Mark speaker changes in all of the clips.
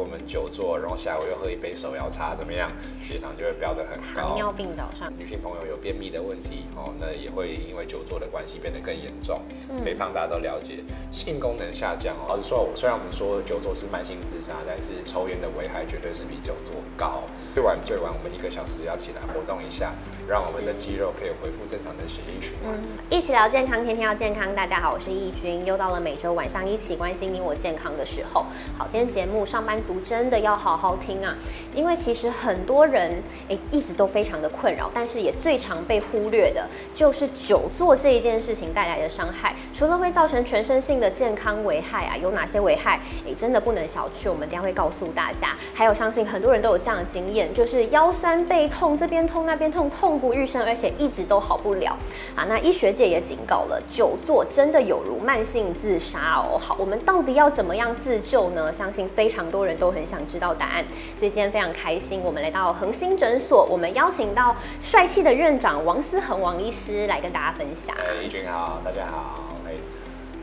Speaker 1: 我们久坐，然后下午又喝一杯手摇茶，怎么样？血糖就会飙得很高。
Speaker 2: 糖尿病早上，
Speaker 1: 女性朋友有便秘的问题哦，那也会因为久坐的关系变得更严重。肥胖大家都了解，性功能下降哦。老实说，虽然我们说久坐是慢性自杀，但是抽烟的危害绝对是比久坐高。最晚最晚，我们一个小时要起来活动一下，让我们的肌肉可以恢复正常的血液循环。
Speaker 2: 一起聊健康，天天要健康。大家好，我是易君，又到了每周晚上一起关心你我健康的时候。好，今天节目上班族真的要好好听啊，因为其实很多人诶一直都非常的困扰，但是也最常被忽略的就是久坐这一件事情带来的伤害。除了会造成全身性的健康危害啊，有哪些危害？诶，真的不能小觑。我们等下会告诉大家。还有，相信很多人都有这样的经验，就是腰酸背痛，这边痛那边痛，痛不欲生，而且一直都好不了啊。那医学界也警告了，久坐真的有如慢性自杀哦。好，我们到底要怎么样自救呢？相信非常多人都很想知道答案，所以今天非常开心，我们来到恒星诊所，我们邀请到帅气的院长王思恒王医师来跟大家分享。
Speaker 1: 哎，义军好，大家好。哎，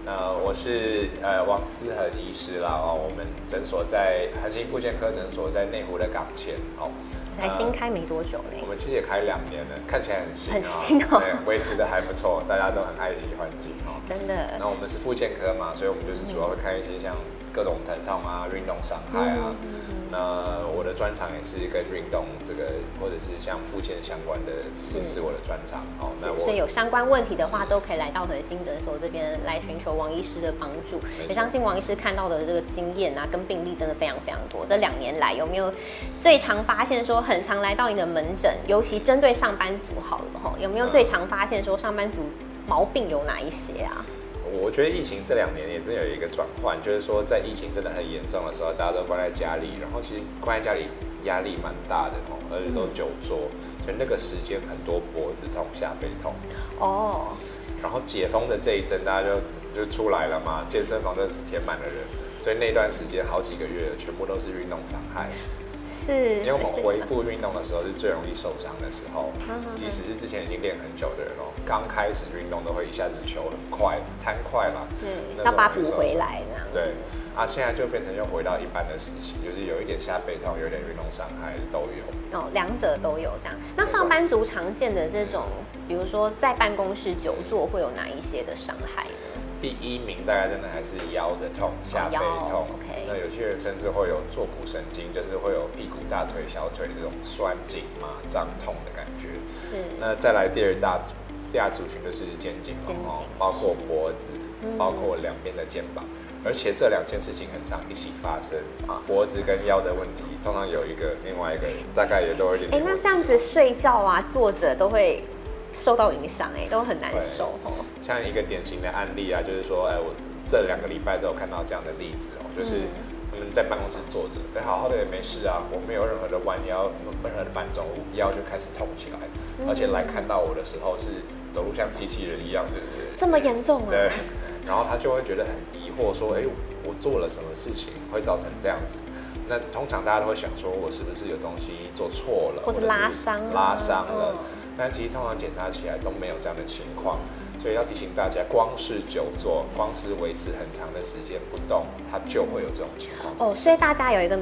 Speaker 1: 那我是呃王思恒医师啦。哦，我们诊所在恒星复健科诊所在内湖的港前哦。
Speaker 2: 才新开没多久呢。
Speaker 1: 我们其实也开两年了，看起来很新，
Speaker 2: 很 新哦，
Speaker 1: 对，维持的还不错，大家都很爱惜环境哦。
Speaker 2: 真的。
Speaker 1: 那我们是复健科嘛，所以我们就是主要会看一些像各种疼痛啊、运动伤害啊。那我的专长也是跟运动这个，或者是像复健相关的，也是我的专长哦。
Speaker 2: 那所以有相关问题的话，都可以来到恒星诊所这边来寻求王医师的帮助。也相信王医师看到的这个经验啊，跟病例真的非常非常多。这两年来有没有最常发现说，很常来到你的门诊，尤其针对上班族好了哈，有没有最常发现说，上班族毛病有哪一些啊？
Speaker 1: 我觉得疫情这两年也真有一个转换，就是说在疫情真的很严重的时候，大家都关在家里，然后其实关在家里压力蛮大的哦，而且都久坐，所以那个时间很多脖子痛、下背痛哦。然后解封的这一阵，大家就就出来了嘛，健身房都是填满了人，所以那段时间好几个月全部都是运动伤害。
Speaker 2: 是，
Speaker 1: 因为我们恢复运动的时候是最容易受伤的时候，即使是之前已经练很久的人哦，刚开始运动都会一下子球很快，贪快嘛，
Speaker 2: 对，要把补回来这样。
Speaker 1: 对，啊，现在就变成又回到一般的事情，就是有一点下背痛，有点运动伤害都有。
Speaker 2: 哦，两者都有这样。那上班族常见的这种，比如说在办公室久坐，会有哪一些的伤害呢？
Speaker 1: 第一名大概真的还是腰的痛，下背痛。那有些人甚至会有坐骨神经，就是会有屁股、大腿、小腿这种酸紧、麻胀痛的感觉。是。那再来第二大第二组群就是肩颈哦，包括脖子，包括两边的肩膀，而且这两件事情很常一起发生啊。脖子跟腰的问题，通常有一个，另外一个大概也都有点。
Speaker 2: 哎，那这样子睡觉啊、坐着都会。受到影响哎，都很难受哦。
Speaker 1: 像一个典型的案例啊，就是说，哎，我这两个礼拜都有看到这样的例子哦，就是他们在办公室坐着，哎，好好的也没事啊，我没有任何的弯腰，任何的搬重物，腰就开始痛起来，而且来看到我的时候是走路像机器人一样，对对对？
Speaker 2: 这么严重啊？
Speaker 1: 对。然后他就会觉得很疑惑，说，哎，我做了什么事情会造成这样子？那通常大家都会想说，我是不是有东西做错了，
Speaker 2: 或者拉伤
Speaker 1: 拉伤了？但其实通常检查起来都没有这样的情况，所以要提醒大家，光是久坐，光是维持很长的时间不动，它就会有这种情况。
Speaker 2: 哦，所以大家有一个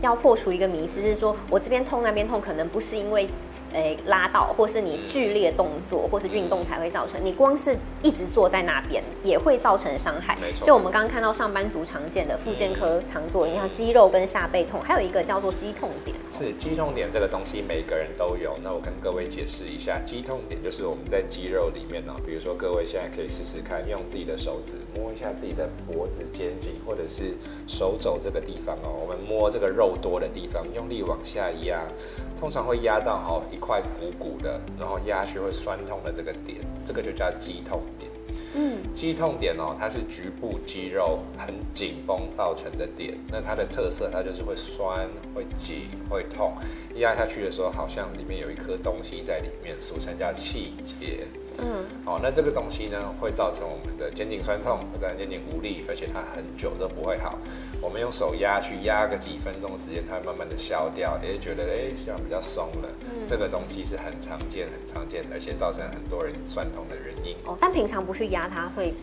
Speaker 2: 要破除一个迷思，是说我这边痛那边痛，可能不是因为。诶，拉到，或是你剧烈动作，或是运动才会造成。你光是一直坐在那边，也会造成伤害。
Speaker 1: 没错。
Speaker 2: 就我们刚刚看到上班族常见的附健科常做，你看肌肉跟下背痛，还有一个叫做肌痛点。
Speaker 1: 是肌痛点这个东西，每个人都有。那我跟各位解释一下，肌痛点就是我们在肌肉里面呢，比如说各位现在可以试试看，用自己的手指摸一下自己的脖子、肩颈，或者是手肘这个地方哦。我们摸这个肉多的地方，用力往下压，通常会压到哦一。块鼓鼓的，然后压去会酸痛的这个点，这个就叫肌痛点。嗯，肌痛点哦，它是局部肌肉很紧绷造成的点。那它的特色，它就是会酸、会紧、会痛。压下去的时候，好像里面有一颗东西在里面，俗称叫气结。嗯，好，那这个东西呢，会造成我们的肩颈酸痛，或者肩颈无力，而且它很久都不会好。我们用手压去压个几分钟时间，它会慢慢的消掉，也觉得哎，这样比较松了。嗯，这个东西是很常见、很常见，而且造成很多人酸痛的原因。
Speaker 2: 哦，但平常不去压它会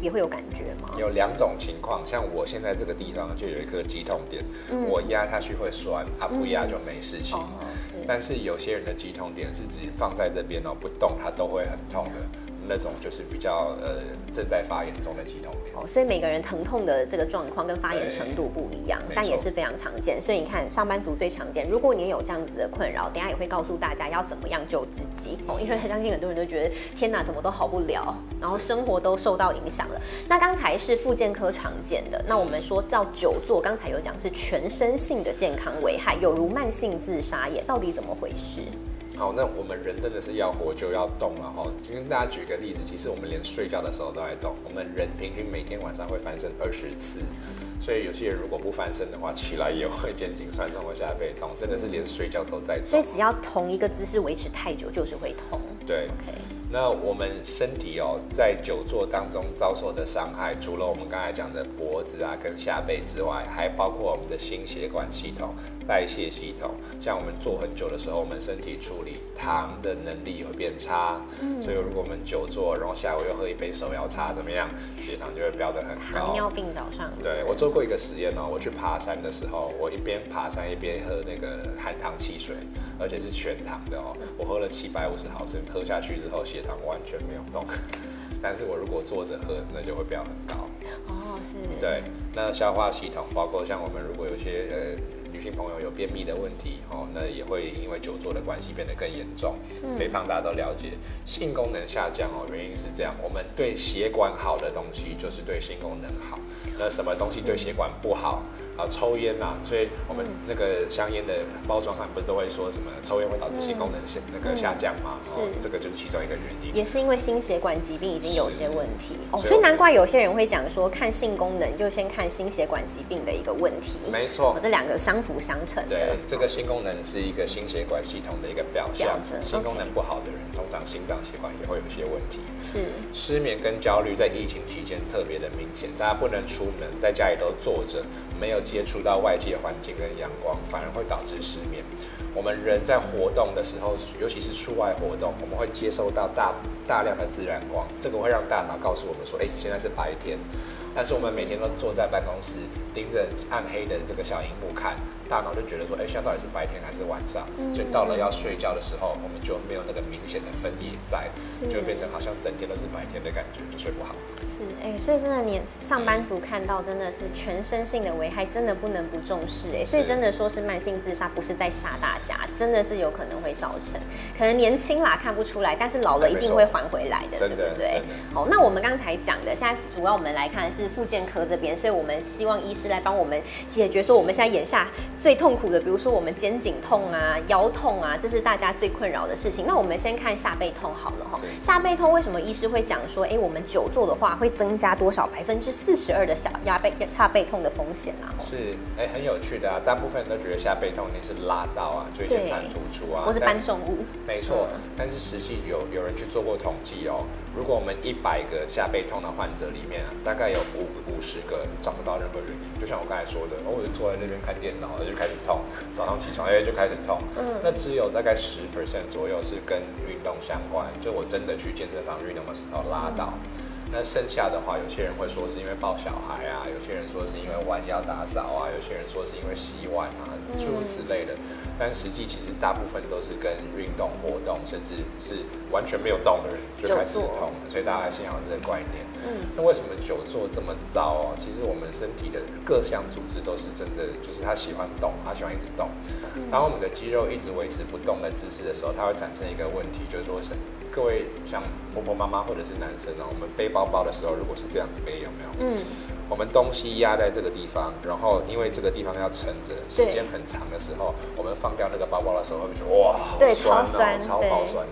Speaker 2: 也会有感觉吗？
Speaker 1: 有两种情况，像我现在这个地方就有一颗肌痛点，我压下去会酸，啊不压就没事情。
Speaker 2: 哦，是。
Speaker 1: 但是有些人的肌痛点是只放在这边哦，不动它都会很痛的。那种就是比较呃正在发炎中的肌痛点
Speaker 2: 哦，所以每个人疼痛的这个状况跟发炎程度不一样，但也是非常常见。所以你看，上班族最常见。如果你有这样子的困扰，等下也会告诉大家要怎么样救自己哦。因为相信很多人都觉得天哪，怎么都好不了，然后生活都受到影响了。那刚才是复健科常见的，那我们说到久坐，刚才有讲是全身性的健康危害，有如慢性自杀也，到底怎么回事？
Speaker 1: 好，那我们人真的是要活就要动了哈。就跟大家举个例子，其实我们连睡觉的时候都在动。我们人平均每天晚上会翻身二十次，所以有些人如果不翻身的话，起来也会肩颈酸痛或下背痛，真的是连睡觉都在动。
Speaker 2: 所以只要同一个姿势维持太久，就是会痛。
Speaker 1: 对。那我们身体哦，在久坐当中遭受的伤害，除了我们刚才讲的脖子啊跟下背之外，还包括我们的心血管系统、代谢系统。像我们坐很久的时候，我们身体处理糖的能力会变差。嗯。所以如果我们久坐，然后下午又喝一杯手摇茶，怎么样？血糖就会飙得很高。
Speaker 2: 糖尿病早上。
Speaker 1: 对我做过一个实验哦，我去爬山的时候，我一边爬山一边喝那个含糖汽水，而且是全糖的哦。我喝了七百五十毫升，喝下去之后血血糖完全没有动，但是我如果坐着喝，那就会飙很高。
Speaker 2: 哦，是。
Speaker 1: 对，那消化系统，包括像我们如果有些呃女性朋友有便秘的问题，哦，那也会因为久坐的关系变得更严重。肥胖大家都了解，性功能下降哦，原因是这样，我们对血管好的东西就是对性功能好，那什么东西对血管不好？啊，抽烟呐，所以我们那个香烟的包装上不是都会说什么抽烟会导致性功能下那个下降吗？是，这个就是其中一个原因。
Speaker 2: 也是因为心血管疾病已经有些问题哦，所以难怪有些人会讲说，看性功能就先看心血管疾病的一个问题。
Speaker 1: 没错，
Speaker 2: 这两个相辅相成的。
Speaker 1: 对，这个性功能是一个心血管系统的一个表象。性功能不好的人，通常心脏血管也会有一些问题。
Speaker 2: 是，
Speaker 1: 失眠跟焦虑在疫情期间特别的明显，大家不能出门，在家里都坐着，没有。接触到外界环境跟阳光，反而会导致失眠。我们人在活动的时候，尤其是出外活动，我们会接收到大大量的自然光，这个会让大脑告诉我们说：“哎，现在是白天。”但是我们每天都坐在办公室，盯着暗黑的这个小荧幕看。大脑就觉得说，哎，现在到底是白天还是晚上？所以到了要睡觉的时候，我们就没有那个明显的分野在，就变成好像整天都是白天的感觉，就睡不好。
Speaker 2: 是，哎，所以真的，你上班族看到真的是全身性的危害，真的不能不重视。哎，所以真的说是慢性自杀，不是在吓大家，真的是有可能会造成。可能年轻啦看不出来，但是老了一定会还回来的，对不对？好，那我们刚才讲的，现在主要我们来看是附件科这边，所以我们希望医师来帮我们解决，说我们现在眼下。最痛苦的，比如说我们肩颈痛啊、腰痛啊，这是大家最困扰的事情。那我们先看下背痛好了哈。下背痛为什么医师会讲说，哎，我们久坐的话会增加多少百分之四十二的小压背下背痛的风险啊？
Speaker 1: 是，哎，很有趣的啊。大部分人都觉得下背痛你是拉到啊，椎间盘突出啊，
Speaker 2: 或是搬重物。
Speaker 1: 没错，但是实际有有人去做过统计哦。如果我们一百个下背痛的患者里面啊，大概有五五十个找不到任何原因。就像我刚才说的，我就坐在那边看电脑，就开始痛，早上起床哎就开始痛。嗯，那只有大概十 percent 左右是跟运动相关，就我真的去健身房运动的时候拉倒。那剩下的话，有些人会说是因为抱小孩啊，有些人说是因为弯腰打扫啊，有些人说是因为洗碗啊，诸如此类的。但实际其实大部分都是跟运动活动，甚至是完全没有动的人就开始痛，所以大家先有这个观念。嗯，那为什么久坐这么糟哦？其实我们身体的各项组织都是真的，就是他喜欢动，他喜欢一直动。当我们的肌肉一直维持不动的姿势的时候，它会产生一个问题，就是说是。各位像婆婆妈妈或者是男生呢，我们背包包的时候，如果是这样子背，有没有？嗯。我们东西压在这个地方，然后因为这个地方要撑着，时间很长的时候，我们放掉那个包包的时候，会觉得哇，好酸哦，超爆酸。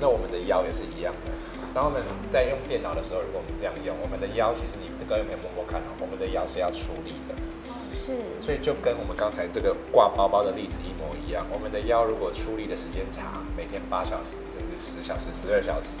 Speaker 1: 那我们的腰也是一样的。当我们在用电脑的时候，如果我们这样用，我们的腰其实你各位有没有摸摸看哦，我们的腰是要出力的。
Speaker 2: 是，
Speaker 1: 所以就跟我们刚才这个挂包包的例子一模一样。我们的腰如果出力的时间长，每天八小时甚至十小时、十二小时，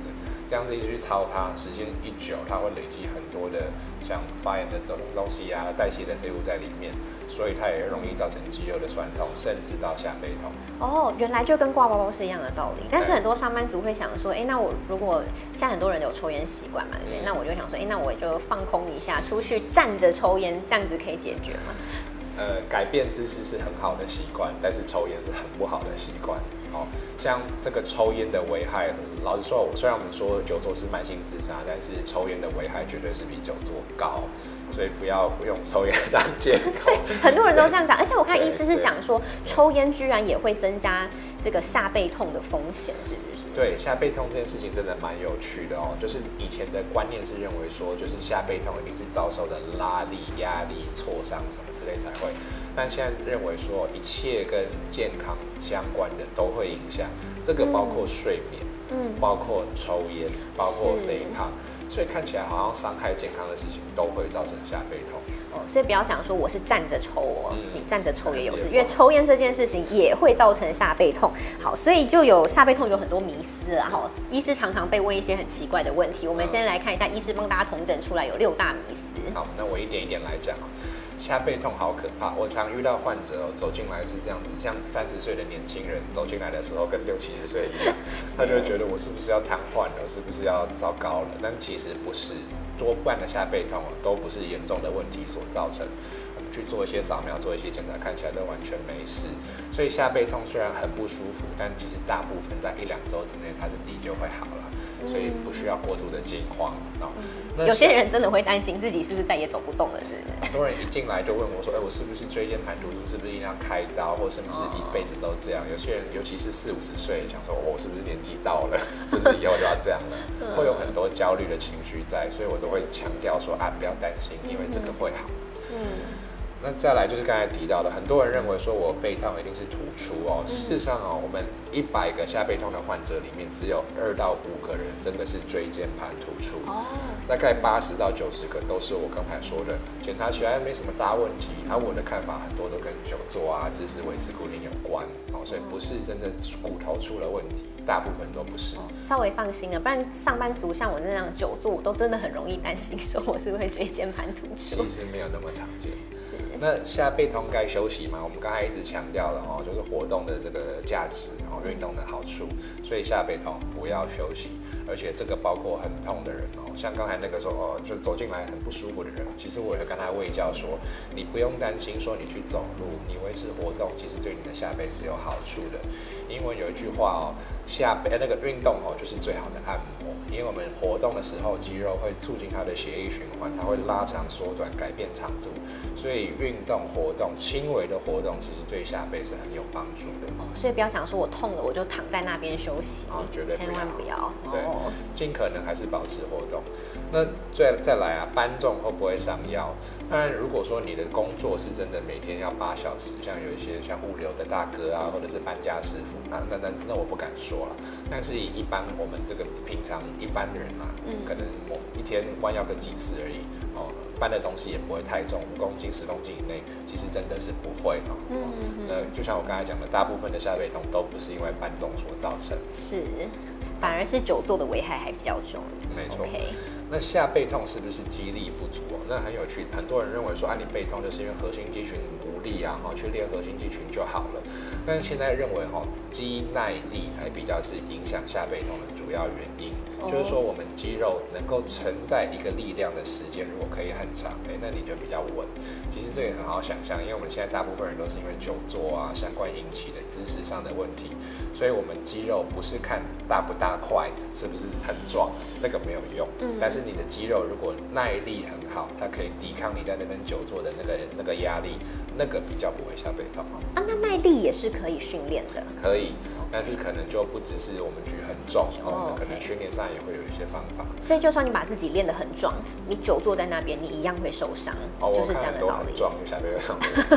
Speaker 1: 这样子一直去操它，时间一久，它会累积很多的像发炎的东东西啊，代谢的废物在里面，所以它也容易造成肌肉的酸痛，甚至到下背痛。
Speaker 2: 哦，原来就跟挂包包是一样的道理。但是很多上班族会想说，哎，那我如果像很多人有抽烟习惯嘛，对不对？那我就想说，哎，那我就放空一下，出去站着抽烟，这样子可以解决吗？
Speaker 1: 呃，改变姿势是很好的习惯，但是抽烟是很不好的习惯。哦，像这个抽烟的危害，老实说，虽然我们说久坐是慢性自杀，但是抽烟的危害绝对是比久坐高，所以不要用抽烟当借口。
Speaker 2: 很多人都这样讲，而且我看医师是讲说，抽烟居然也会增加这个下背痛的风险，是不是？
Speaker 1: 对，下背痛这件事情真的蛮有趣的哦。就是以前的观念是认为说，就是下背痛一定是遭受的拉力、压力、挫伤什么之类才会。但现在认为说，一切跟健康相关的都会影响，这个包括睡眠，嗯，包括抽烟，包括肥胖，所以看起来好像伤害健康的事情都会造成下背痛。
Speaker 2: 哦，所以不要想说我是站着抽哦，你站着抽也有事，因为抽烟这件事情也会造成下背痛。好，所以就有下背痛有很多迷思啊。好，医师常常被问一些很奇怪的问题，我们先来看一下医师帮大家统整出来有六大迷思。
Speaker 1: 好，那我一点一点来讲啊。下背痛好可怕，我常遇到患者哦，走进来是这样子，像三十岁的年轻人走进来的时候，跟六七十岁一样，他就会觉得我是不是要瘫痪了，是不是要糟糕了？但其实不是，多半的下背痛哦，都不是严重的问题所造成。我们去做一些扫描，做一些检查，看起来都完全没事。所以下背痛虽然很不舒服，但其实大部分在一两周之内，它就自己就会好了。所以不需要过度的惊慌啊。
Speaker 2: 有些人真的会担心自己是不是再也走不动了，是不是？
Speaker 1: 很多人一进来就问我说：“哎，我是不是椎间盘突出？是不是一定要开刀，或是不是一辈子都这样？”有些人，尤其是四五十岁，想说：“我是不是年纪到了？是不是以后就要这样了？”会有很多焦虑的情绪在，所以我都会强调说：“啊，不要担心，因为这个会好。”嗯。那再来就是刚才提到的，很多人认为说我背痛一定是突出哦。事实上哦，我们一百个下背痛的患者里面，只有二到五个人真的是椎间盘突出。哦。大概八十到九十个都是我刚才说的，检查起来没什么大问题。而我的看法很多都跟久坐啊、姿势维持固定有关哦，所以不是真的骨头出了问题，大部分都不是。
Speaker 2: 稍微放心了，不然上班族像我那样久坐，我都真的很容易担心说我是不是椎间盘突出。
Speaker 1: 其实没有那么常见。那下背痛该休息吗？我们刚才一直强调了哦，就是活动的这个价值，然后运动的好处，所以下背痛不要休息，而且这个包括很痛的人哦，像刚才那个说哦，就走进来很不舒服的人，其实我也跟他喂教说，你不用担心说你去走路，你维持活动，其实对你的下背是有好处的。英文有一句话哦，下背那个运动哦，就是最好的按摩，因为我们活动的时候，肌肉会促进它的血液循环，它会拉长、缩短、改变长度，所以运运动活动，轻微的活动其实对下背是很有帮助的。
Speaker 2: 哦所以不要想说我痛了我就躺在那边休息，
Speaker 1: 哦，绝对
Speaker 2: 千万不要。
Speaker 1: 对，尽可能还是保持活动。那再再来啊，搬重会不会伤腰？当然，如果说你的工作是真的每天要八小时，像有一些像物流的大哥啊，或者是搬家师傅啊，那那那我不敢说了。但是以一般我们这个平常一般人啊，可能我一天弯腰个几次而已哦。搬的东西也不会太重，五公斤、十公斤以内，其实真的是不会的。嗯那就像我刚才讲的，大部分的下背痛都不是因为搬重所造成，
Speaker 2: 是，反而是久坐的危害还比较重。
Speaker 1: 没错。那下背痛是不是肌力不足哦？那很有趣，很多人认为说，啊，你背痛就是因为核心肌群无力啊，哈，去练核心肌群就好了。但现在认为哈，肌耐力才比较是影响下背痛的主要原因。就是说，我们肌肉能够承载一个力量的时间，如果可以很长，哎，那你就比较稳。其实这也很好想象，因为我们现在大部分人都是因为久坐啊相关引起的姿势上的问题，所以我们肌肉不是看大不大块，是不是很壮，那个没有用。嗯。但是你的肌肉如果耐力很好，它可以抵抗你在那边久坐的那个那个压力，那个比较不会下背痛。
Speaker 2: 啊，那耐力也是可以训练的。
Speaker 1: 可以。但是可能就不只是我们举很重，哦，可能训练上也会有一些方法。
Speaker 2: 所以就算你把自己练得很壮，你久坐在那边，你一样会受伤，就是这样的道理。
Speaker 1: 壮下背痛。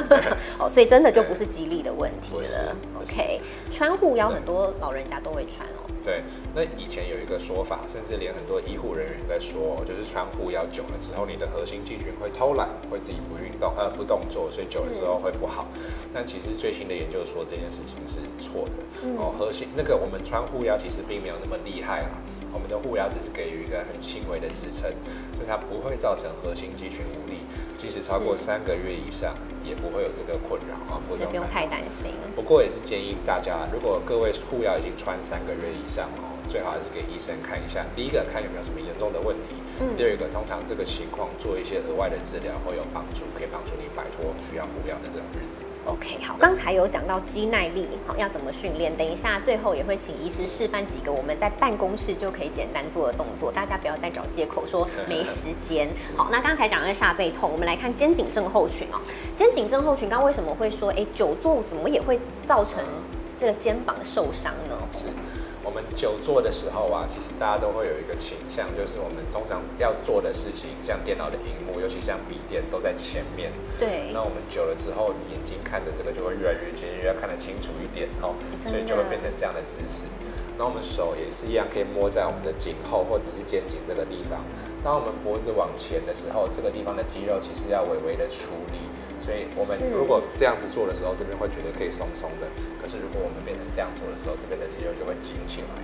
Speaker 2: 哦，所以真的就不是肌力的问题了。OK，穿护腰很多老人家都会穿哦。
Speaker 1: 对，那以前有一个说法，甚至连很多医护人员在说，就是穿护腰久了之后，你的核心肌群会偷懒，会自己不运动，呃，不动作，所以久了之后会不好。但其实最新的研究说这件事情是错的。哦，核心那个我们穿护腰其实并没有那么厉害啦。我们的护腰只是给予一个很轻微的支撑，所以它不会造成核心肌群无力，即使超过三个月以上，也不会有这个困扰啊，
Speaker 2: 所以不用太担心。
Speaker 1: 不过也是建议大家，如果各位护腰已经穿三个月以上哦。最好还是给医生看一下。第一个看有没有什么严重的问题。嗯。第二个，通常这个情况做一些额外的治疗会有帮助，可以帮助你摆脱需要护疗的这种日子。
Speaker 2: OK，好。刚才有讲到肌耐力，好要怎么训练？等一下最后也会请医师示范几个我们在办公室就可以简单做的动作，大家不要再找借口说 没时间。好，那刚才讲的下背痛，我们来看肩颈症候群哦。肩颈症候群，刚为什么会说，哎，久坐怎么也会造成这个肩膀受伤呢？
Speaker 1: 是。我们久坐的时候啊，其实大家都会有一个倾向，就是我们通常要做的事情，像电脑的荧幕，尤其像笔电，都在前面。
Speaker 2: 对。
Speaker 1: 那我们久了之后，眼睛看的这个就会越来越近，越要看得清楚一点哦，所以就会变成这样的姿势。那我们手也是一样，可以摸在我们的颈后或者是肩颈这个地方。当我们脖子往前的时候，这个地方的肌肉其实要微微的出力。所以我们如果这样子做的时候，这边会觉得可以松松的。可是如果我们变成这样做的时候，这边的肌肉就会紧起来。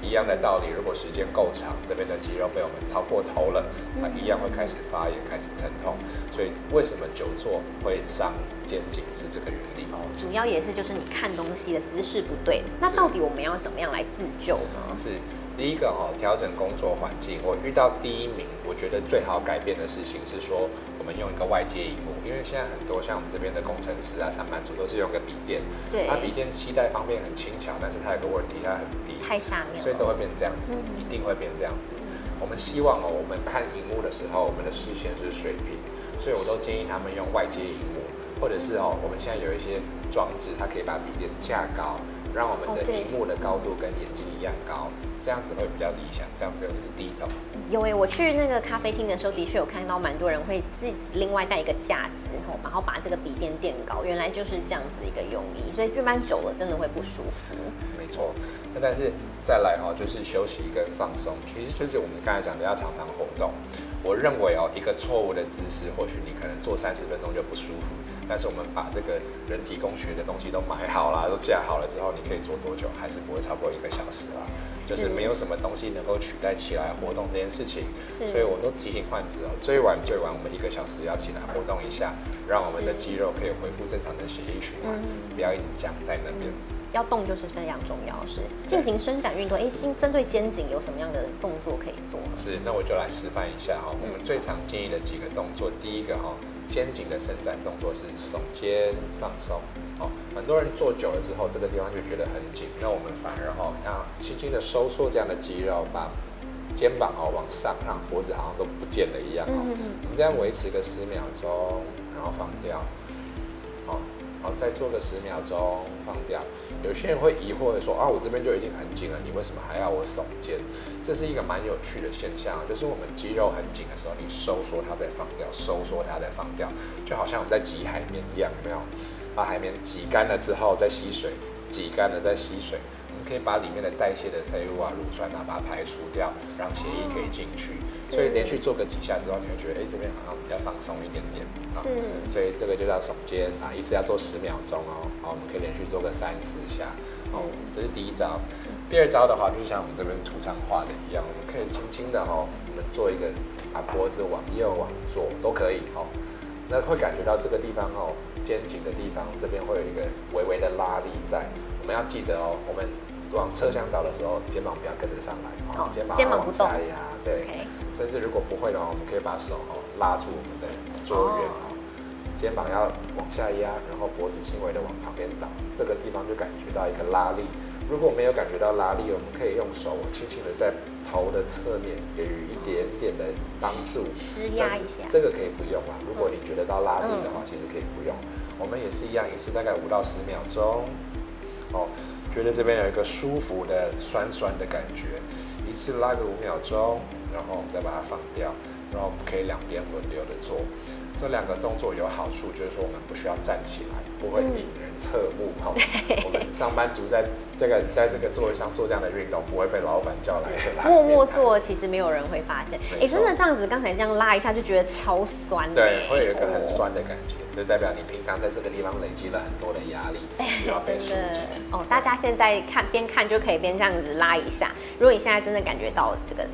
Speaker 1: 一样的道理，如果时间够长，这边的肌肉被我们超过头了，它一样会开始发炎，开始疼痛。所以为什么久坐会伤肩颈是这个原理哦。
Speaker 2: 主要也是就是你看东西的姿势不对。那到底我们要怎么样来自救呢？
Speaker 1: 是。第一个哦，调整工作环境。我遇到第一名，我觉得最好改变的事情是说，我们用一个外接荧幕，因为现在很多像我们这边的工程师啊、上班族都是用个笔电，
Speaker 2: 对，
Speaker 1: 它笔电携带方面很轻巧，但是它有个问题，它很低，
Speaker 2: 太下面，
Speaker 1: 所以都会变这样子，一定会变这样子。我们希望哦，我们看荧幕的时候，我们的视线是水平，所以我都建议他们用外接荧幕，或者是哦，我们现在有一些装置，它可以把笔电架高。让我们的屏幕的高度跟眼睛一样高，这样子会比较理想。这样子是低头。
Speaker 2: 有诶，我去那个咖啡厅的时候，的确有看到蛮多人会自己另外带一个架子，然后把这个笔垫垫高。原来就是这样子的一个用意，所以慢慢久了真的会不舒服。
Speaker 1: 没错，那但是再来哈，就是休息跟放松，其实就是我们刚才讲的要常常活动。我认为哦，一个错误的姿势，或许你可能做三十分钟就不舒服。但是我们把这个人体工学的东西都买好了，都架好了之后，你可以做多久？还是不会超过一个小时啦？就是没有什么东西能够取代起来活动这件事情。所以我都提醒患者哦，最晚最晚我们一个小时要起来活动一下，让我们的肌肉可以恢复正常的血液循环，不要一直僵在那边。
Speaker 2: 要动就是非常重要，是进行伸展运动。哎，针针对肩颈有什么样的动作可以做？
Speaker 1: 是，那我就来示范一下哈。我们最常建议的几个动作，第一个哈，肩颈的伸展动作是耸肩放松。哦，很多人做久了之后，这个地方就觉得很紧，那我们反而哈，要轻轻的收缩这样的肌肉，把肩膀哦往上，让脖子好像都不见了一样哦。我们这样维持个十秒钟，然后放掉。好，再做个十秒钟，放掉。有些人会疑惑的说啊，我这边就已经很紧了，你为什么还要我耸肩？这是一个蛮有趣的现象，就是我们肌肉很紧的时候，你收缩它再放掉，收缩它再放掉，就好像我们在挤海绵一样，有没有？把海绵挤干了之后再吸水，挤干了再吸水，我们可以把里面的代谢的废物啊、乳酸啊，把它排除掉，让血液可以进去。所以连续做个几下之后，你会觉得，哎，这边好像比较放松一点点。
Speaker 2: 是。
Speaker 1: 所以这个就叫耸肩啊，一次要做十秒钟哦。好，我们可以连续做个三四下。哦，这是第一招。第二招的话，就像我们这边图上画的一样，我们可以轻轻的哦，我们做一个把脖子往右往左都可以哦。那会感觉到这个地方哦，肩颈的地方这边会有一个微微的拉力在。我们要记得哦，我们往侧向倒的时候，肩膀不要跟着上来哦，
Speaker 2: 肩膀不动。
Speaker 1: 对。甚至如果不会的话，我们可以把手哦拉住我们的桌缘哦，肩膀要往下压，然后脖子轻微的往旁边倒，这个地方就感觉到一个拉力。如果没有感觉到拉力，我们可以用手轻轻的在头的侧面给予一点点的帮助，
Speaker 2: 施压一下。
Speaker 1: 这个可以不用啊。如果你觉得到拉力的话，其实可以不用。我们也是一样，一次大概五到十秒钟，哦，觉得这边有一个舒服的酸酸的感觉，一次拉个五秒钟。然后我们再把它放掉，然后我们可以两边轮流的做。这两个动作有好处，就是说我们不需要站起来，不会引人侧目哈。我们上班族在这个在这个座位上做这样的运动，不会被老板叫来。
Speaker 2: 默默做，其实没有人会发现。哎，真的这样子，刚才这样拉一下就觉得超酸。
Speaker 1: 对，会有一个很酸的感觉，就代表你平常在这个地方累积了很多的压力，需要被疏解。
Speaker 2: 哦，大家现在看边看就可以边这样子拉一下。如果你现在真的感觉到这个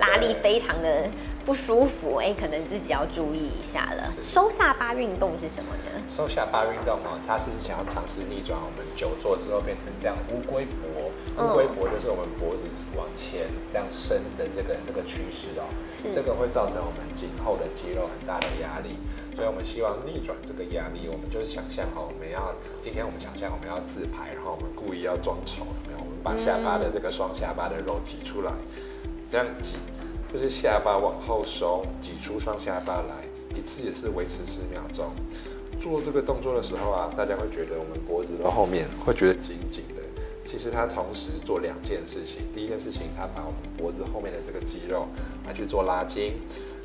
Speaker 2: 拉力非常的。不舒服，哎，可能自己要注意一下了。收下巴运动是什么呢？
Speaker 1: 收下巴运动哦，它是想要尝试逆转我们久坐之后变成这样乌龟脖。乌龟脖就是我们脖子往前这样伸的这个这个趋势哦。这个会造成我们颈后的肌肉很大的压力，所以我们希望逆转这个压力。我们就是想象哈，我们要今天我们想象我们要自拍，然后我们故意要装丑，有没有？我们把下巴的这个双下巴的肉挤出来，这样挤。就是下巴往后收，挤出双下巴来，一次也是维持十秒钟。做这个动作的时候啊，大家会觉得我们脖子的后面会觉得紧紧的。其实它同时做两件事情，第一件事情，它把我们脖子后面的这个肌肉来去做拉筋；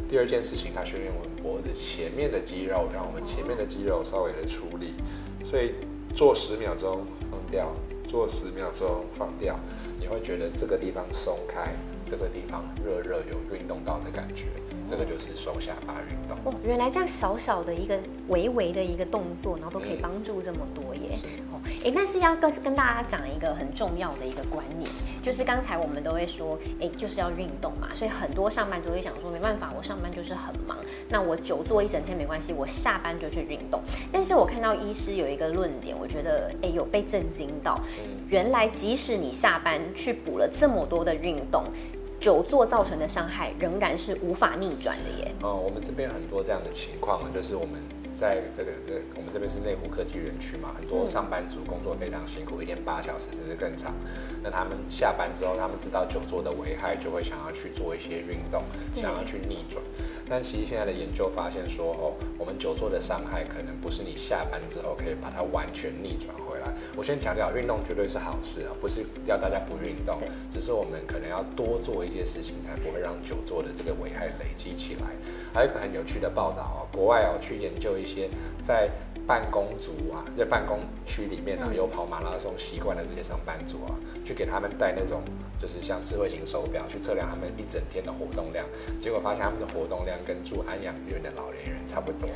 Speaker 1: 第二件事情，它训练我们脖子前面的肌肉，让我们前面的肌肉稍微的出力。所以做十秒钟放掉，做十秒钟放掉，你会觉得这个地方松开。这个地方热热有运动到的感觉，这个就是收下巴运动。哦，
Speaker 2: 原来这样小小的一个微微的一个动作，然后都可以帮助这么多耶。哦，哎，但是要跟跟大家讲一个很重要的一个观念，就是刚才我们都会说，哎，就是要运动嘛，所以很多上班族会想说，没办法，我上班就是很忙，那我久坐一整天没关系，我下班就去运动。但是我看到医师有一个论点，我觉得哎有被震惊到，原来即使你下班去补了这么多的运动。久坐造成的伤害仍然是无法逆转的耶。
Speaker 1: 哦，我们这边很多这样的情况，就是我们在这个这我们这边是内湖科技园区嘛，很多上班族工作非常辛苦，一天八小时甚至更长。那他们下班之后，他们知道久坐的危害，就会想要去做一些运动，想要去逆转。但其实现在的研究发现说，哦，我们久坐的伤害可能不是你下班之后可以把它完全逆转回来。我先强调，运动绝对是好事啊，不是要大家不运动，只是我们可能要多做一些事情，才不会让久坐的这个危害累积起来。还有一个很有趣的报道啊，国外哦去研究一些在。办公族啊，在办公区里面啊，有跑马拉松习惯的这些上班族啊，去给他们戴那种就是像智慧型手表，去测量他们一整天的活动量，结果发现他们的活动量跟住安养院的老年人差不多。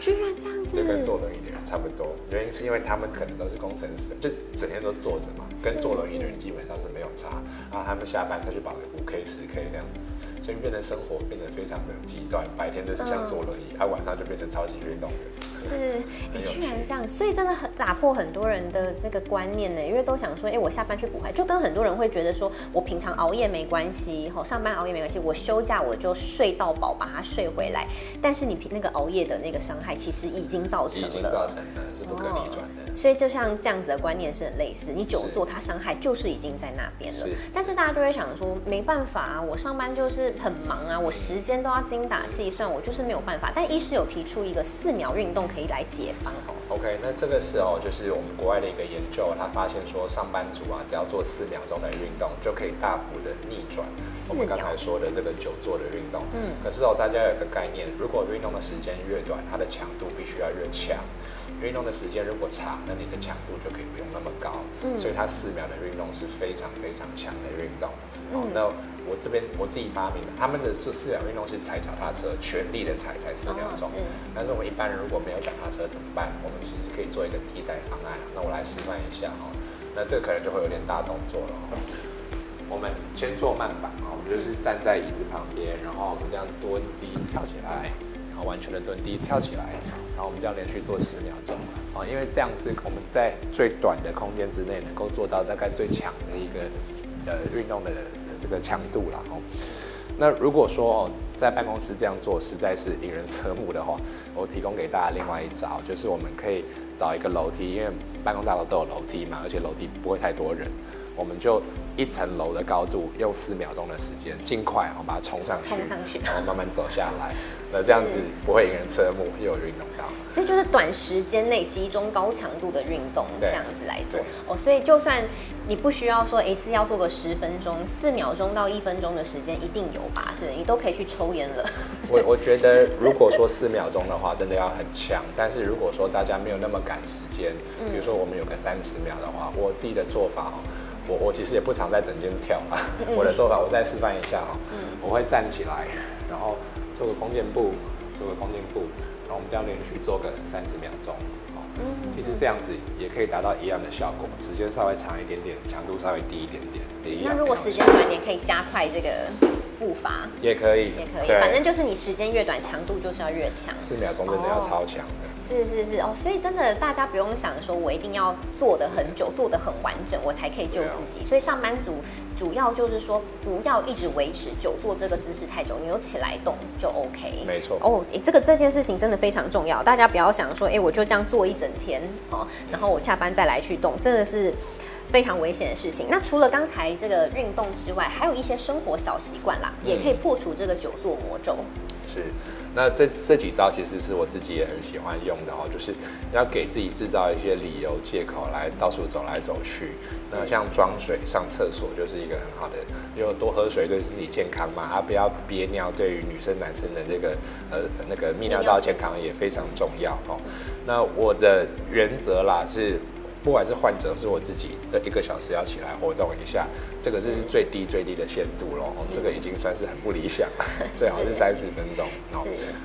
Speaker 2: 居然这样子？
Speaker 1: 就跟坐轮椅的人差不多。原因是因为他们可能都是工程师，就整天都坐着嘛，跟坐轮椅的人基本上是没有差。然后他们下班再去跑个五 K、十 K 这样子，所以变得生活变得非常的极端，白天就是像坐轮椅，他晚上就变成超级运动员。
Speaker 2: 是，你居然这样，所以真的很打破很多人的这个观念呢。因为都想说，哎，我下班去补牌，就跟很多人会觉得说，我平常熬夜没关系，吼，上班熬夜没关系，我休假我就睡到饱，把它睡回来。但是你平那个熬夜的那个伤害，其实已经造成了，已
Speaker 1: 经造成了，是不可逆转的。
Speaker 2: 所以就像这样子的观念是很类似，你久坐它伤害就是已经在那边了。但是大家就会想说，没办法啊，我上班就是很忙啊，我时间都要精打细算，我就是没有办法。但医师有提出一个四秒运动可以来解放哦。
Speaker 1: OK，那这个是哦，就是我们国外的一个研究，他发现说上班族啊，只要做四秒钟的运动，就可以大幅的逆转我们刚才说的这个久坐的运动。嗯。可是哦，大家有个概念，如果运动的时间越短，它的强度必须要越强。运动的时间如果长，那你的强度就可以不用那么高。嗯，所以它四秒的运动是非常非常强的运动。哦，那我这边我自己发明的，他们的四四秒运动是踩脚踏车，全力的踩，才四秒钟。但是我们一般人如果没有脚踏车怎么办？我们其实可以做一个替代方案。那我来示范一下哈。那这个可能就会有点大动作了。我们先做慢板啊，我们就是站在椅子旁边，然后我们这样蹲低跳起来。然后完全的蹲低跳起来，然后我们这样连续做十秒钟啊，因为这样是我们在最短的空间之内能够做到大概最强的一个呃运动的这个强度了哦。那如果说哦在办公室这样做实在是引人侧目的话，我提供给大家另外一招，就是我们可以找一个楼梯，因为办公大楼都有楼梯嘛，而且楼梯不会太多人。我们就一层楼的高度，用四秒钟的时间，尽快我把它冲上去，
Speaker 2: 冲上去，
Speaker 1: 然后慢慢走下来。那这样子不会引人侧目，又有运动到。
Speaker 2: 所以就是短时间内集中高强度的运动，这
Speaker 1: 对
Speaker 2: 样子来做哦。所以就算你不需要说，一次要做个十分钟、四秒钟到一分钟的时间，一定有吧？对，你都可以去抽烟了。
Speaker 1: 我 我觉得，如果说四秒钟的话，真的要很强。但是如果说大家没有那么赶时间，比如说我们有个三十秒的话，我自己的做法哦，我我其实也不常在整间跳啊。我的做法，我再示范一下哦。我会站起来，然后做个弓箭步，做个弓箭步，然后我们这样连续做个三十秒钟。哦，其实这样子也可以达到一样的效果，时间稍微长一点点，强度稍微低一点点。
Speaker 2: 那如果时间短一点，可以加快这个步伐，
Speaker 1: 也可以，
Speaker 2: 也可以。反正就是你时间越短，强度就是要越强。
Speaker 1: 四秒钟真的要超强的。
Speaker 2: 是是是哦，所以真的大家不用想说我一定要做的很久，做的很完整，我才可以救自己。所以上班族主要就是说不要一直维持久坐这个姿势太久，你有起来动就 OK。
Speaker 1: 没错
Speaker 2: 哦，诶这个这件事情真的非常重要，大家不要想说，哎，我就这样坐一整天哦，然后我下班再来去动，真的是。非常危险的事情。那除了刚才这个运动之外，还有一些生活小习惯啦，也可以破除这个久坐魔咒。
Speaker 1: 是，那这这几招其实是我自己也很喜欢用的哦，就是要给自己制造一些理由借口来到处走来走去。那像装水、上厕所就是一个很好的，因为多喝水对身体健康嘛，啊不要憋尿，对于女生男生的这个呃那个泌尿道健康也非常重要哦。那我的原则啦是。不管是患者是我自己，这一个小时要起来活动一下，这个是最低最低的限度咯。哦这个已经算是很不理想了，最好是三十分钟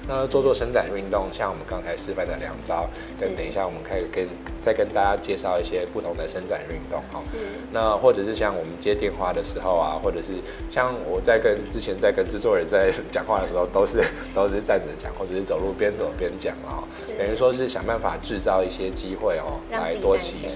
Speaker 1: 那做做伸展运动，像我们刚才示范的两招，
Speaker 2: 等
Speaker 1: 等一下我们可以跟再跟大家介绍一些不同的伸展运动哦。
Speaker 2: 是
Speaker 1: 那或者是像我们接电话的时候啊，或者是像我在跟之前在跟制作人在讲话的时候，都是都是站着讲，或者是走路边走边讲啊、等于说是想办法制造一些机会哦，来多起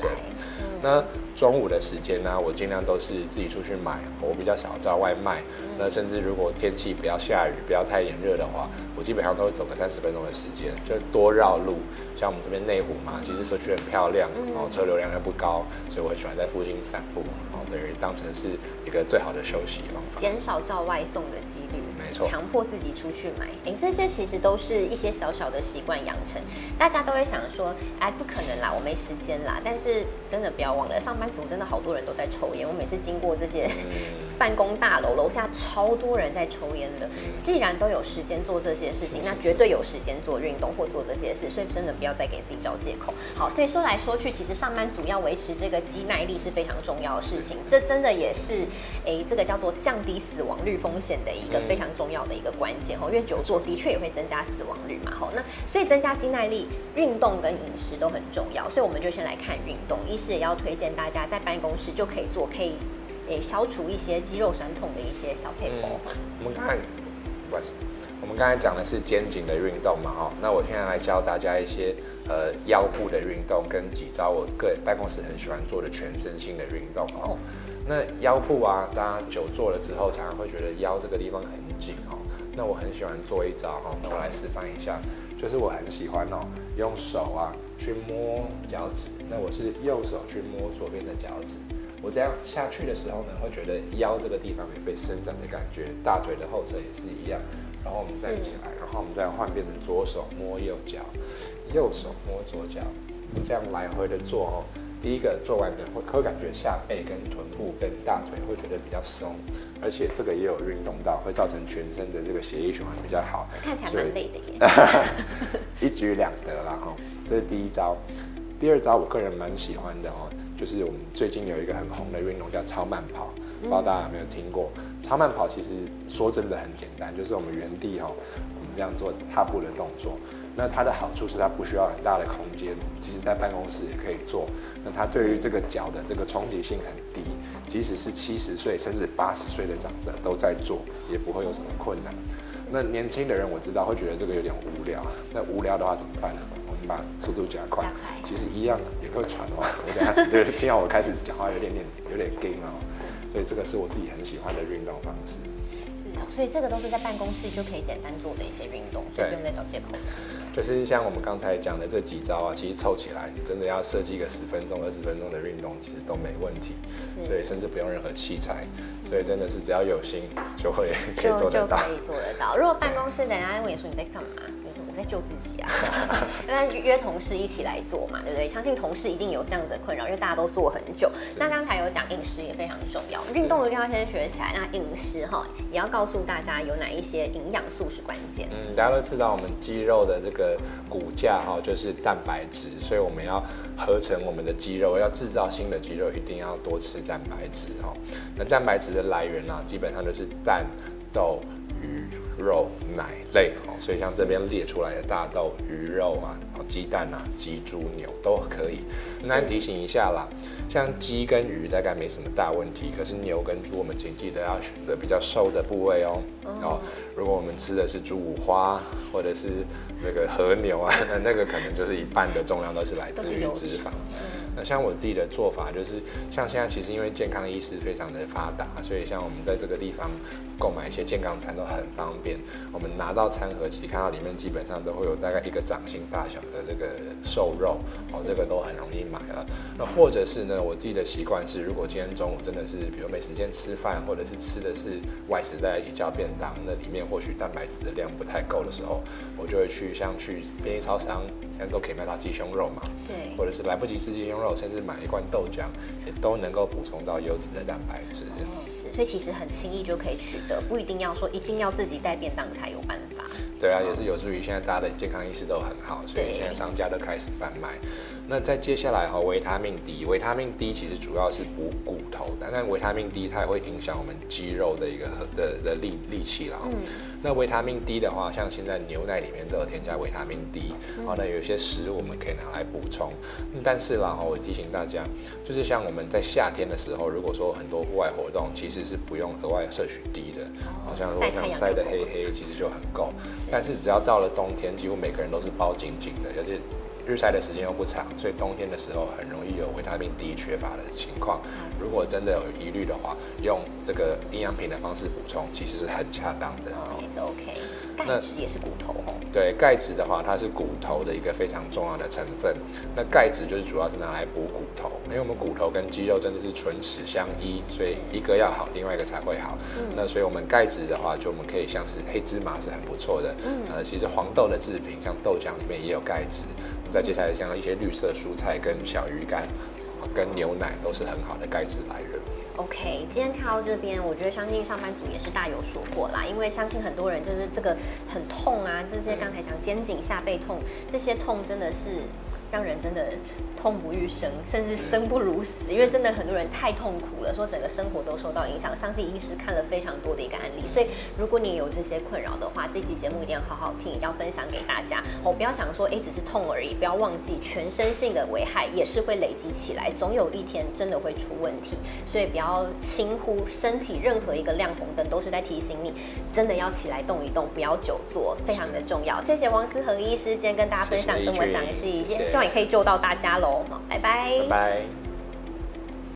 Speaker 1: 那中午的时间呢，我尽量都是自己出去买，我比较少叫外卖。那甚至如果天气不要下雨、不要太炎热的话，我基本上都会走个三十分钟的时间，就多绕路。像我们这边内湖嘛，其实社区很漂亮，然后车流量又不高，所以我很喜欢在附近散步，然后等于当成是一个最好的休息方法。
Speaker 2: 减少叫外送的几率，
Speaker 1: 没错
Speaker 2: 强迫自己出去买，哎，这些其实都是一些小小的习惯养成。大家都会想说，哎，不可能啦，我没时间啦。但是真的不要忘了，上班族真的好多人都在抽烟。我每次经过这些办公大楼，楼下超多人在抽烟的。既然都有时间做这些事情，那绝对有时间做运动或做这些事，所以真的不要再给自己找借口。好，所以说来说去，其实上班族要维持这个肌耐力是非常重要的事情。这真的也是，诶，这个叫做降低死亡率风险的一个非常重要的一个关键哦。因为久坐的确也会增加死亡率嘛。吼，那所以增加肌耐力，运动跟饮食都很重要。所以我们就先来看运动，医师也要推荐大家在办公室就可以做，可以诶消除一些肌肉酸痛的一些小配合。
Speaker 1: 嗯，我们刚才不好意思，我们刚才讲的是肩颈的运动嘛，哈，那我现在来教大家一些呃腰部的运动跟几招我个人办公室很喜欢做的全身性的运动哦。那腰部啊，大家久坐了之后，常常会觉得腰这个地方很紧哦。那我很喜欢做一招哈，那我来示范一下，就是我很喜欢哦，用手啊去摸脚趾，那我是右手去摸左边的脚趾。我这样下去的时候呢，会觉得腰这个地方有被伸展的感觉，大腿的后侧也是一样。然后我们站起来，然后我们再换变成左手摸右脚，右手摸左脚，这样来回的做哦。第一个做完的会会感觉下背跟臀部跟大腿会觉得比较松，而且这个也有运动到，会造成全身的这个血液循环比较好。
Speaker 2: 看起来蛮累的耶。
Speaker 1: 一举两得啦哈，这是第一招。第二招我个人蛮喜欢的哦，就是我们最近有一个很红的运动叫超慢跑，不知道大家有没有听过？超慢跑其实说真的很简单，就是我们原地哈，我们这样做踏步的动作。那它的好处是它不需要很大的空间，即使在办公室也可以做。那它对于这个脚的这个冲击性很低，即使是七十岁甚至八十岁的长者都在做，也不会有什么困难。那年轻的人我知道会觉得这个有点无聊，那无聊的话怎么办呢？我们把速度加快，其实一样也会喘哦。我等下就是听到我开始讲话有点点有点 gay 哦，所以这个是我自己很喜欢的运动方式。
Speaker 2: 是，所以这个都是在办公室就可以简单做的一些运动，所以不用再找借口。
Speaker 1: 就是像我们刚才讲的这几招啊，其实凑起来，你真的要设计一个十分钟、二十分钟的运动，其实都没问题。所以甚至不用任何器材，所以真的是只要有心就会 可以做得到。
Speaker 2: 可以做得到。如果办公室等下问你说你在干嘛？在救自己啊，因为约同事一起来做嘛，对不对？相信同事一定有这样子的困扰，因为大家都做很久。那刚才有讲饮食也非常重要，运动一定要先学起来。那饮食哈，也要告诉大家有哪一些营养素是关键。
Speaker 1: 嗯，大家都知道我们肌肉的这个骨架哈，就是蛋白质，所以我们要合成我们的肌肉，要制造新的肌肉，一定要多吃蛋白质哈。那蛋白质的来源呢，基本上就是蛋、豆、鱼。肉、奶类，哦，所以像这边列出来的大豆、鱼肉啊，哦，鸡蛋啊，鸡、猪、牛都可以。那提醒一下啦，像鸡跟鱼大概没什么大问题，可是牛跟猪，我们请记得要选择比较瘦的部位哦。哦，如果我们吃的是猪五花或者是那个和牛啊，那 那个可能就是一半的重量都是来自于脂肪。那像我自己的做法就是，像现在其实因为健康意识非常的发达，所以像我们在这个地方购买一些健康餐都很方便。我们拿到餐盒，其实看到里面基本上都会有大概一个掌心大小的这个瘦肉，哦，这个都很容易买了。那或者是呢，我自己的习惯是，如果今天中午真的是比如没时间吃饭，或者是吃的是外食在一起叫便当，那里面或许蛋白质的量不太够的时候，我就会去像去便利超商，现在都可以买到鸡胸肉嘛，
Speaker 2: 对，
Speaker 1: 或者是来不及吃鸡胸肉，甚至买一罐豆浆，也都能够补充到优质的蛋白质。
Speaker 2: 所以其实很轻易就可以取得，不一定要说一定要自己带便当才有办法。
Speaker 1: 对啊，也是有助于现在大家的健康意识都很好，所以现在商家都开始贩卖。那在接下来哈，维他命 D，维他命 D 其实主要是补骨头的，但维他命 D 它也会影响我们肌肉的一个的的力力气啦。嗯。那维他命 D 的话，像现在牛奶里面都有添加维他命 D，哦，那有些食物我们可以拿来补充。但是啦，哈，我提醒大家，就是像我们在夏天的时候，如果说很多户外活动，其实是不用额外摄取 D 的，好像如果像晒得黑黑，其实就很够。但是只要到了冬天，几乎每个人都是包紧紧的，而且日晒的时间又不长，所以冬天的时候很容易有维他命 D 缺乏的情况。如果真的有疑虑的话，用这个营养品的方式补充，其实是很恰当的。
Speaker 2: 也是 OK。钙质也是骨头哦。
Speaker 1: 对，钙质的话，它是骨头的一个非常重要的成分。那钙质就是主要是拿来补骨头，因为我们骨头跟肌肉真的是唇齿相依，所以一个要好，另外一个才会好。那所以我们钙质的话，就我们可以像是黑芝麻是很不错的。嗯。呃，其实黄豆的制品，像豆浆里面也有钙质。再接下来像一些绿色蔬菜跟小鱼干，跟牛奶都是很好的钙质来源。
Speaker 2: OK，今天看到这边，我觉得相信上班族也是大有所获啦，因为相信很多人就是这个很痛啊，这些刚才讲肩颈下背痛，这些痛真的是让人真的。痛不欲生，甚至生不如死，因为真的很多人太痛苦了，说整个生活都受到影响。相信医师看了非常多的一个案例，所以如果你有这些困扰的话，这期节目一定要好好听，要分享给大家。哦，不要想说，哎，只是痛而已，不要忘记全身性的危害也是会累积起来，总有一天真的会出问题。所以不要轻忽身体任何一个亮红灯，都是在提醒你，真的要起来动一动，不要久坐，非常的重要。谢谢王思恒医师今天跟大家分享这么详细，希望也可以救到大家喽。拜拜。
Speaker 1: 拜拜。